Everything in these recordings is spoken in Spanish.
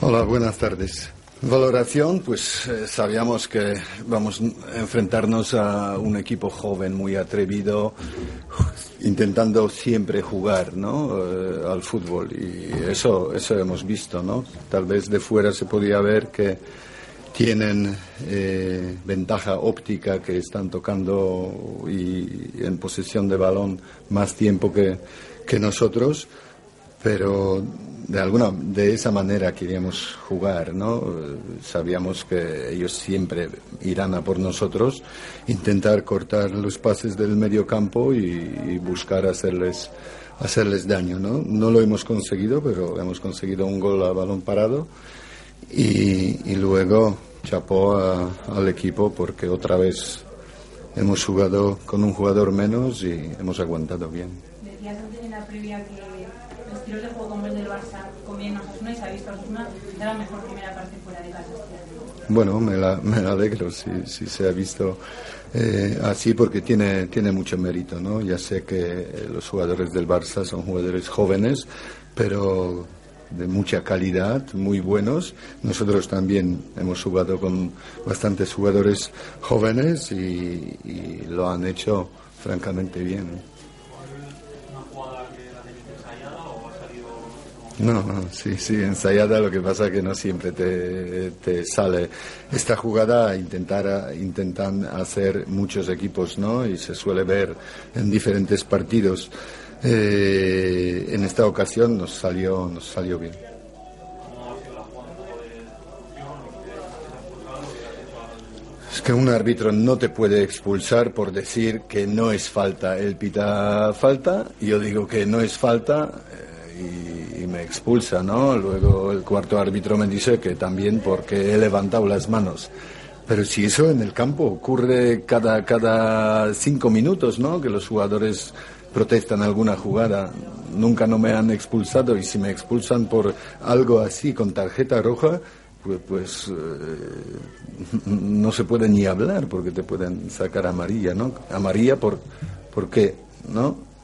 Hola, buenas tardes. Valoración, pues eh, sabíamos que vamos a enfrentarnos a un equipo joven, muy atrevido, intentando siempre jugar ¿no? Eh, al fútbol. Y eso, eso hemos visto, ¿no? Tal vez de fuera se podía ver que tienen eh, ventaja óptica, que están tocando y en posesión de balón más tiempo que, que nosotros pero de alguna de esa manera queríamos jugar, ¿no? Sabíamos que ellos siempre irán a por nosotros, intentar cortar los pases del medio campo y, buscar hacerles hacerles daño, ¿no? No lo hemos conseguido, pero hemos conseguido un gol a balón parado y, luego chapó al equipo porque otra vez hemos jugado con un jugador menos y hemos aguantado bien. Bueno, me, la, alegro si, si, se ha visto eh, así porque tiene, tiene mucho mérito, ¿no? Ya sé que eh, los jugadores del Barça son jugadores jóvenes, pero de mucha calidad, muy buenos. Nosotros también hemos jugado con bastantes jugadores jóvenes y lo han hecho francamente bien. No, sí, sí, ensayada, lo que pasa que no siempre te, te sale. Esta jugada intentar, intentan hacer muchos equipos, ¿no? Y se suele ver en diferentes partidos. Eh, en esta ocasión nos salió, nos salió bien. Que un árbitro no te puede expulsar por decir que no es falta. Él pita falta, yo digo que no es falta y, me expulsa, ¿no? Luego el cuarto árbitro me dice que también porque he levantado las manos. Pero si eso en el campo ocurre cada, cada cinco minutos, ¿no? Que los jugadores protestan alguna jugada, nunca no me han expulsado y si me expulsan por algo así con tarjeta roja, pues, pues eh, no se puede ni hablar porque te pueden sacar amarilla, ¿no? Amarilla por, ¿por qué? ¿No?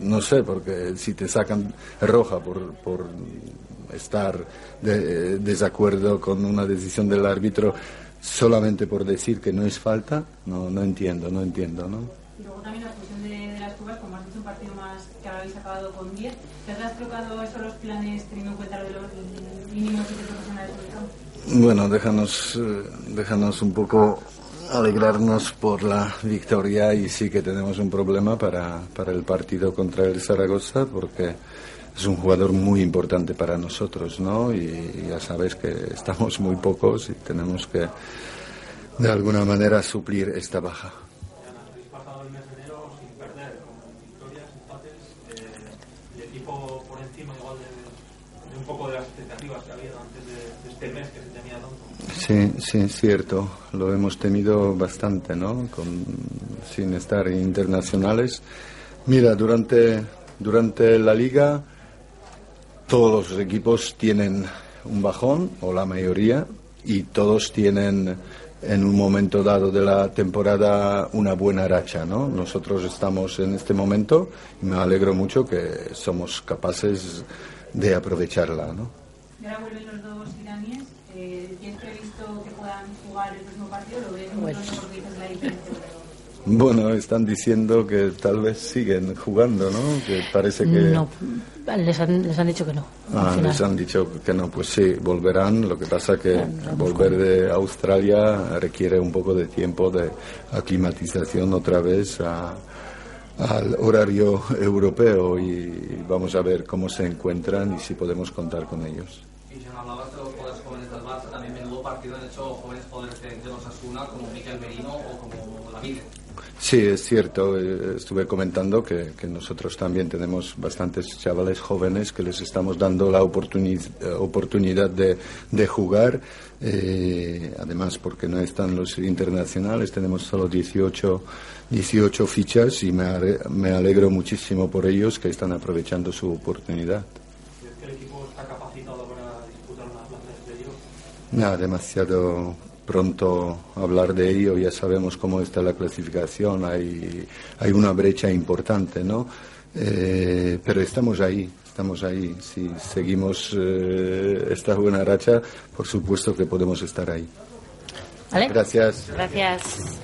no sé, porque si te sacan roja por, por estar de, desacuerdo con una decisión del árbitro solamente por decir que no es falta, no, no entiendo, no entiendo, ¿no? Partido que ahora habéis acabado con 10, ¿te has trocado eso los planes teniendo en cuenta lo de los mínimos y profesionales? Bueno, déjanos, eh, déjanos un poco alegrarnos por la victoria y sí que tenemos un problema para, para el partido contra el Zaragoza porque es un jugador muy importante para nosotros, ¿no? Y ya sabes que estamos muy pocos y tenemos que de alguna manera suplir esta baja. Sí, sí, es cierto. Lo hemos temido bastante, ¿no? Sin estar internacionales. Mira, durante, durante la liga todos los equipos tienen un bajón, o la mayoría, y todos tienen en un momento dado de la temporada una buena racha, ¿no? Nosotros estamos en este momento y me alegro mucho que somos capaces de aprovecharla. ¿no? Y ahora vuelven los dos iraníes. Eh, ¿Tienes previsto que puedan jugar el próximo partido? ¿Lo ves bueno. porque dices la diferencia? Bueno, están diciendo que tal vez siguen jugando, ¿no? Que parece que... No, les han, les han dicho que no. Ah, les han dicho que no, pues sí, volverán. Lo que pasa que volver de Australia requiere un poco de tiempo de aclimatización otra vez a, al horario europeo y vamos a ver cómo se encuentran y si podemos contar con ellos. Y ya hablabas de los jugadores jóvenes del Barça, también menudo partido han hecho jóvenes jugadores de, de los Asuna como Miquel Merino o como Lavide. Sí, es cierto. eh, Estuve comentando que, que nosotros también tenemos bastantes chavales jóvenes que les estamos dando la oportuni- eh, oportunidad de, de jugar. eh, además, porque no están los internacionales, tenemos solo 18, 18 fichas y me, ale- me alegro muchísimo por ellos que están aprovechando su oportunidad. ¿Crees que el equipo está capacitado para disputar una plaza de playoff? Nada, demasiado pronto hablar de ello, ya sabemos cómo está la clasificación, hay, hay una brecha importante, ¿no? Eh, pero estamos ahí, estamos ahí. Si seguimos eh, esta buena racha, por supuesto que podemos estar ahí. ¿Vale? Gracias. Gracias.